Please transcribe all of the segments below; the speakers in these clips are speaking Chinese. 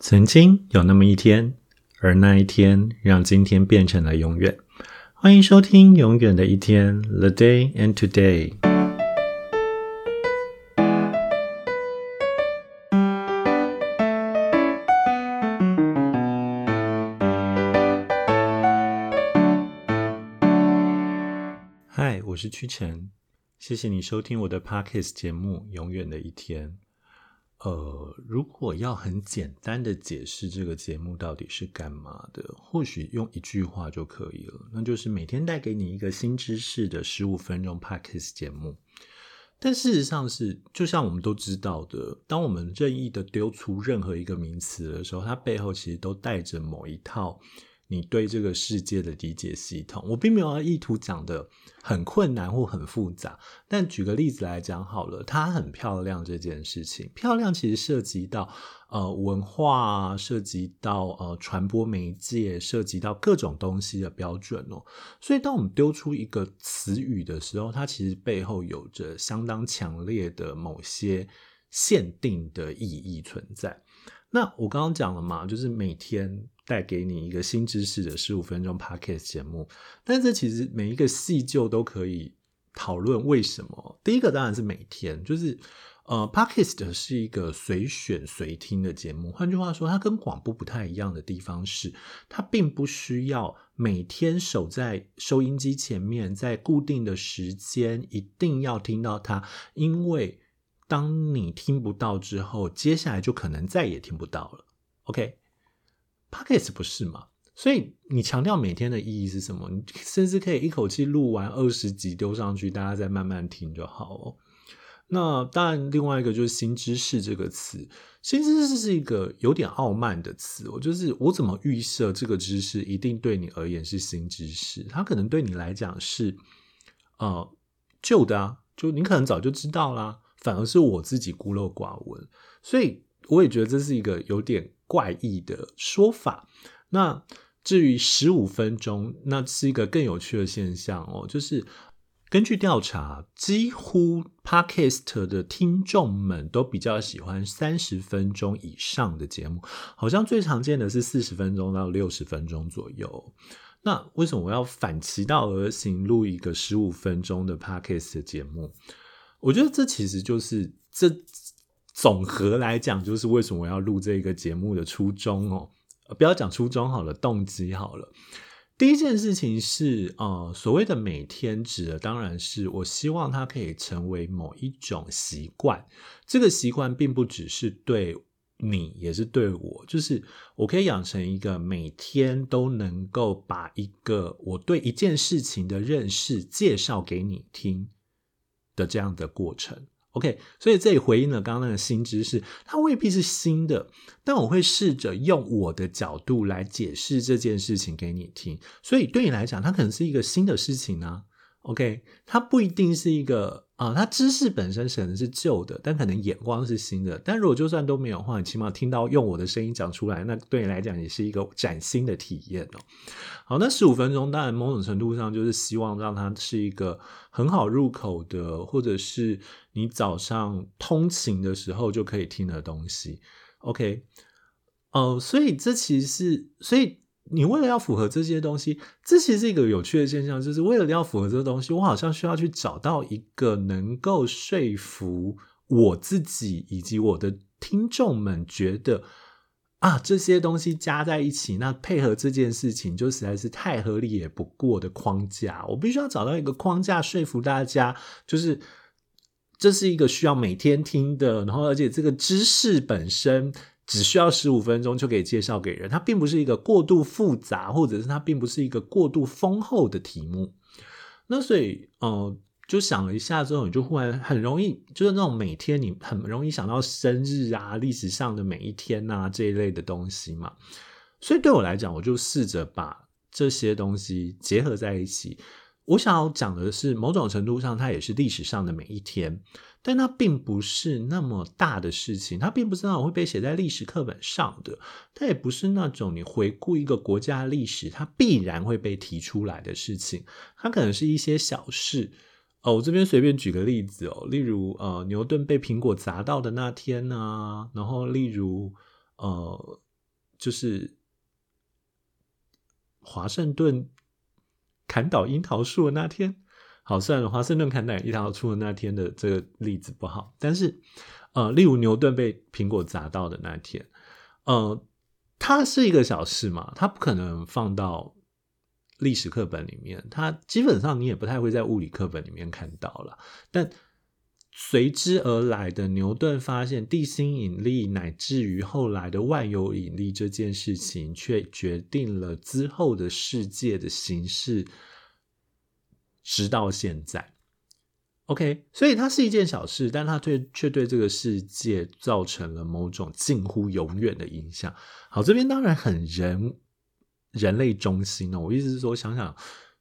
曾经有那么一天，而那一天让今天变成了永远。欢迎收听《永远的一天》（The Day and Today）。嗨，我是屈臣，谢谢你收听我的 Podcast 节目《永远的一天》。呃，如果要很简单的解释这个节目到底是干嘛的，或许用一句话就可以了，那就是每天带给你一个新知识的十五分钟 Podcast 节目。但事实上是，就像我们都知道的，当我们任意的丢出任何一个名词的时候，它背后其实都带着某一套。你对这个世界的理解系统，我并没有意图讲的很困难或很复杂。但举个例子来讲好了，它很漂亮这件事情，漂亮其实涉及到呃文化，涉及到呃传播媒介，涉及到各种东西的标准哦。所以当我们丢出一个词语的时候，它其实背后有着相当强烈的某些限定的意义存在。那我刚刚讲了嘛，就是每天带给你一个新知识的十五分钟 podcast 节目，但这其实每一个细就都可以讨论为什么。第一个当然是每天，就是呃，podcast 是一个随选随听的节目。换句话说，它跟广播不太一样的地方是，它并不需要每天守在收音机前面，在固定的时间一定要听到它，因为。当你听不到之后，接下来就可能再也听不到了。OK OK，Podcast 不是吗？所以你强调每天的意义是什么？你甚至可以一口气录完二十集丢上去，大家再慢慢听就好哦。那当然，另外一个就是新知识这个词，新知识是一个有点傲慢的词。我就是我怎么预设这个知识一定对你而言是新知识？它可能对你来讲是呃旧的啊，就你可能早就知道啦。反而是我自己孤陋寡闻，所以我也觉得这是一个有点怪异的说法。那至于十五分钟，那是一个更有趣的现象哦。就是根据调查，几乎 Podcast 的听众们都比较喜欢三十分钟以上的节目，好像最常见的是四十分钟到六十分钟左右。那为什么我要反其道而行，录一个十五分钟的 Podcast 的节目？我觉得这其实就是这总和来讲，就是为什么我要录这个节目的初衷哦。不要讲初衷好了，动机好了。第一件事情是，呃，所谓的每天指的当然是我希望它可以成为某一种习惯。这个习惯并不只是对你，也是对我，就是我可以养成一个每天都能够把一个我对一件事情的认识介绍给你听。的这样的过程，OK，所以这里回应了刚刚那个新知识，它未必是新的，但我会试着用我的角度来解释这件事情给你听，所以对你来讲，它可能是一个新的事情呢。OK，它不一定是一个啊，它知识本身可能是旧的，但可能眼光是新的。但如果就算都没有的话，你起码听到用我的声音讲出来，那对你来讲也是一个崭新的体验哦。好，那十五分钟，当然某种程度上就是希望让它是一个很好入口的，或者是你早上通勤的时候就可以听的东西。OK，哦，所以这其实是所以。你为了要符合这些东西，这其实是一个有趣的现象，就是为了要符合这个东西，我好像需要去找到一个能够说服我自己以及我的听众们觉得啊，这些东西加在一起，那配合这件事情就实在是太合理也不过的框架。我必须要找到一个框架说服大家，就是这是一个需要每天听的，然后而且这个知识本身。只需要十五分钟就可以介绍给人，它并不是一个过度复杂，或者是它并不是一个过度丰厚的题目。那所以，呃，就想了一下之后，你就忽然很容易，就是那种每天你很容易想到生日啊、历史上的每一天啊这一类的东西嘛。所以对我来讲，我就试着把这些东西结合在一起。我想要讲的是，某种程度上，它也是历史上的每一天。但它并不是那么大的事情，它并不是那种会被写在历史课本上的，它也不是那种你回顾一个国家历史，它必然会被提出来的事情。它可能是一些小事哦。我这边随便举个例子哦，例如呃，牛顿被苹果砸到的那天呢，然后例如呃，就是华盛顿砍倒樱桃树的那天。好，虽然华盛顿砍倒樱桃树的那天的这个例子不好，但是呃，例如牛顿被苹果砸到的那天，呃，它是一个小事嘛，它不可能放到历史课本里面，它基本上你也不太会在物理课本里面看到了，但。随之而来的，牛顿发现地心引力，乃至于后来的万有引力这件事情，却决定了之后的世界的形式，直到现在。OK，所以它是一件小事，但它对却对这个世界造成了某种近乎永远的影响。好，这边当然很人人类中心哦，我意思是说，想想。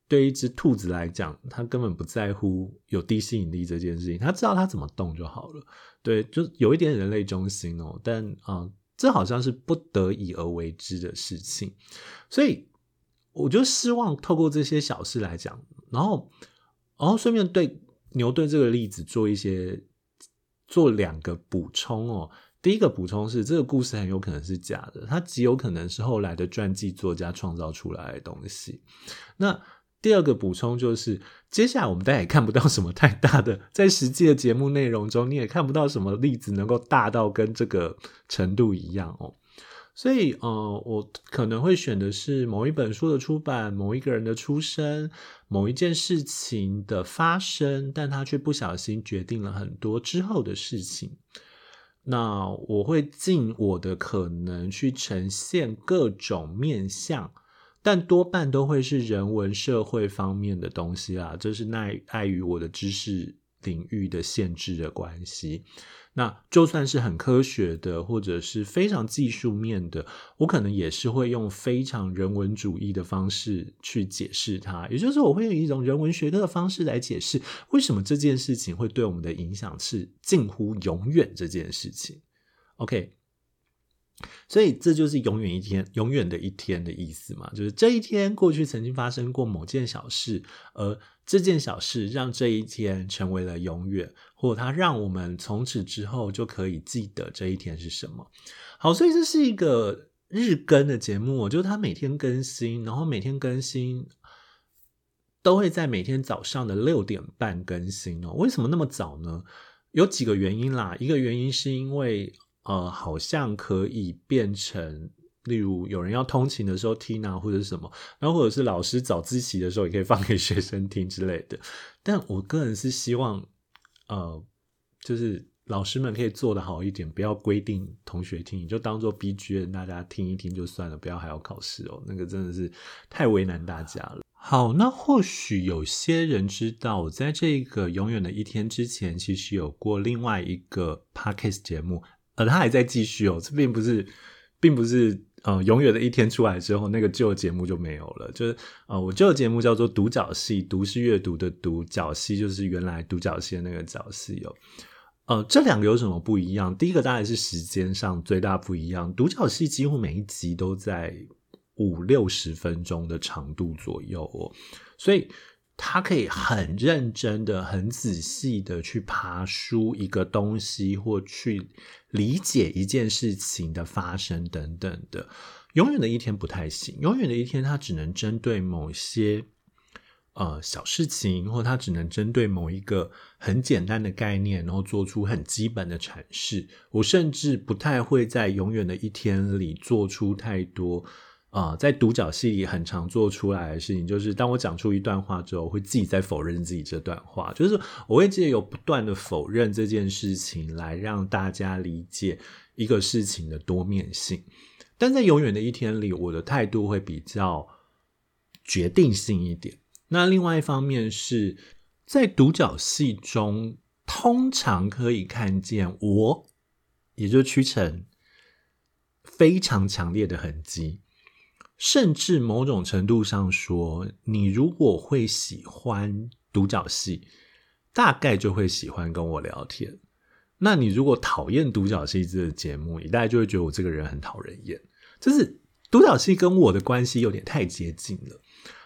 对一只兔子来讲，它根本不在乎有地心引力这件事情，它知道它怎么动就好了。对，就有一点人类中心哦，但啊，这好像是不得已而为之的事情。所以，我就希望透过这些小事来讲，然后，然后顺便对牛顿这个例子做一些做两个补充哦。第一个补充是，这个故事很有可能是假的，它极有可能是后来的传记作家创造出来的东西。那第二个补充就是，接下来我们大家也看不到什么太大的，在实际的节目内容中，你也看不到什么例子能够大到跟这个程度一样哦。所以，呃，我可能会选的是某一本书的出版，某一个人的出生，某一件事情的发生，但他却不小心决定了很多之后的事情。那我会尽我的可能去呈现各种面相。但多半都会是人文社会方面的东西啊，这是奈碍于我的知识领域的限制的关系。那就算是很科学的，或者是非常技术面的，我可能也是会用非常人文主义的方式去解释它。也就是我会用一种人文学科的方式来解释为什么这件事情会对我们的影响是近乎永远这件事情。OK。所以这就是永远一天，永远的一天的意思嘛？就是这一天过去曾经发生过某件小事，而这件小事让这一天成为了永远，或它让我们从此之后就可以记得这一天是什么。好，所以这是一个日更的节目，我就是它每天更新，然后每天更新都会在每天早上的六点半更新哦。为什么那么早呢？有几个原因啦，一个原因是因为。呃，好像可以变成，例如有人要通勤的时候听啊，或者是什么，然后或者是老师早自习的时候也可以放给学生听之类的。但我个人是希望，呃，就是老师们可以做的好一点，不要规定同学听，你就当做 B G M 大家听一听就算了，不要还要考试哦，那个真的是太为难大家了。好，那或许有些人知道，我在这个永远的一天之前，其实有过另外一个 Podcast 节目。呃，他还在继续哦，这并不是，并不是呃，永远的一天出来之后，那个旧节目就没有了。就是呃，我旧的节目叫做独角戏，读是阅读的读，角戏就是原来独角戏的那个角戏哦。呃，这两个有什么不一样？第一个当然是时间上最大不一样，独角戏几乎每一集都在五六十分钟的长度左右哦，所以。他可以很认真的、很仔细的去爬书一个东西，或去理解一件事情的发生等等的。永远的一天不太行，永远的一天，它只能针对某些呃小事情，或它只能针对某一个很简单的概念，然后做出很基本的阐释。我甚至不太会在永远的一天里做出太多。啊，在独角戏里很常做出来的事情，就是当我讲出一段话之后，我会自己在否认自己这段话，就是我会借由不断的否认这件事情，来让大家理解一个事情的多面性。但在永远的一天里，我的态度会比较决定性一点。那另外一方面是在独角戏中，通常可以看见我，也就是屈臣非常强烈的痕迹。甚至某种程度上说，你如果会喜欢独角戏，大概就会喜欢跟我聊天。那你如果讨厌独角戏这个节目，你大概就会觉得我这个人很讨人厌。就是独角戏跟我的关系有点太接近了。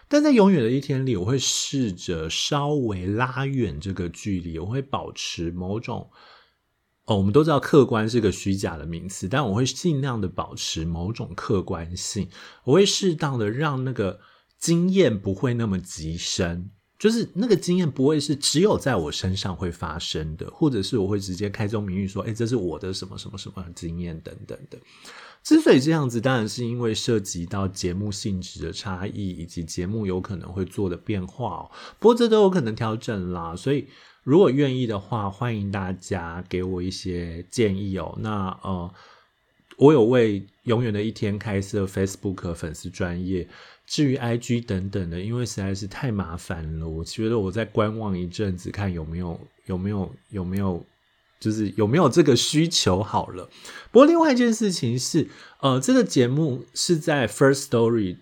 但在永远的一天里，我会试着稍微拉远这个距离，我会保持某种哦，我们都知道客观是个虚假的名词，但我会尽量的保持某种客观性，我会适当的让那个经验不会那么极深，就是那个经验不会是只有在我身上会发生的，或者是我会直接开宗明义说，哎，这是我的什么什么什么经验等等的。之所以这样子，当然是因为涉及到节目性质的差异，以及节目有可能会做的变化哦。不过这都有可能调整啦，所以如果愿意的话，欢迎大家给我一些建议哦。那呃，我有为永远的一天开设 Facebook 粉丝专业，至于 IG 等等的，因为实在是太麻烦了，我觉得我在观望一阵子，看有没有有没有有没有。就是有没有这个需求好了。不过另外一件事情是，呃，这个节目是在 First Story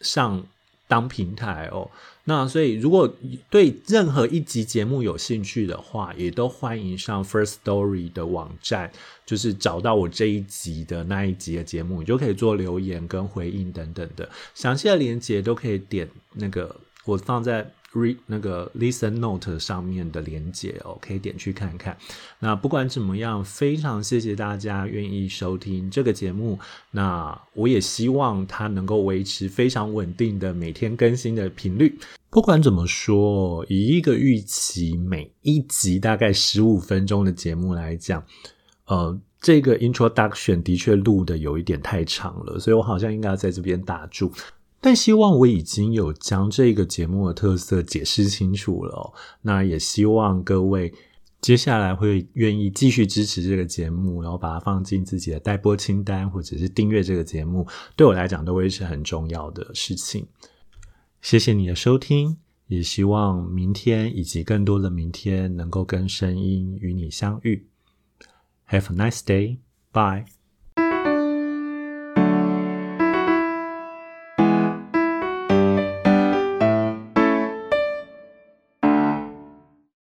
上当平台哦。那所以如果对任何一集节目有兴趣的话，也都欢迎上 First Story 的网站，就是找到我这一集的那一集的节目，你就可以做留言跟回应等等的详细的连接都可以点那个我放在。Read 那个 listen note 上面的连接哦，可以点去看看。那不管怎么样，非常谢谢大家愿意收听这个节目。那我也希望它能够维持非常稳定的每天更新的频率。不管怎么说，以一个预期每一集大概十五分钟的节目来讲，呃，这个 introduction 的确录的有一点太长了，所以我好像应该要在这边打住。但希望我已经有将这个节目的特色解释清楚了。那也希望各位接下来会愿意继续支持这个节目，然后把它放进自己的待播清单，或者是订阅这个节目，对我来讲都会是很重要的事情。谢谢你的收听，也希望明天以及更多的明天能够跟声音与你相遇。Have a nice day. Bye.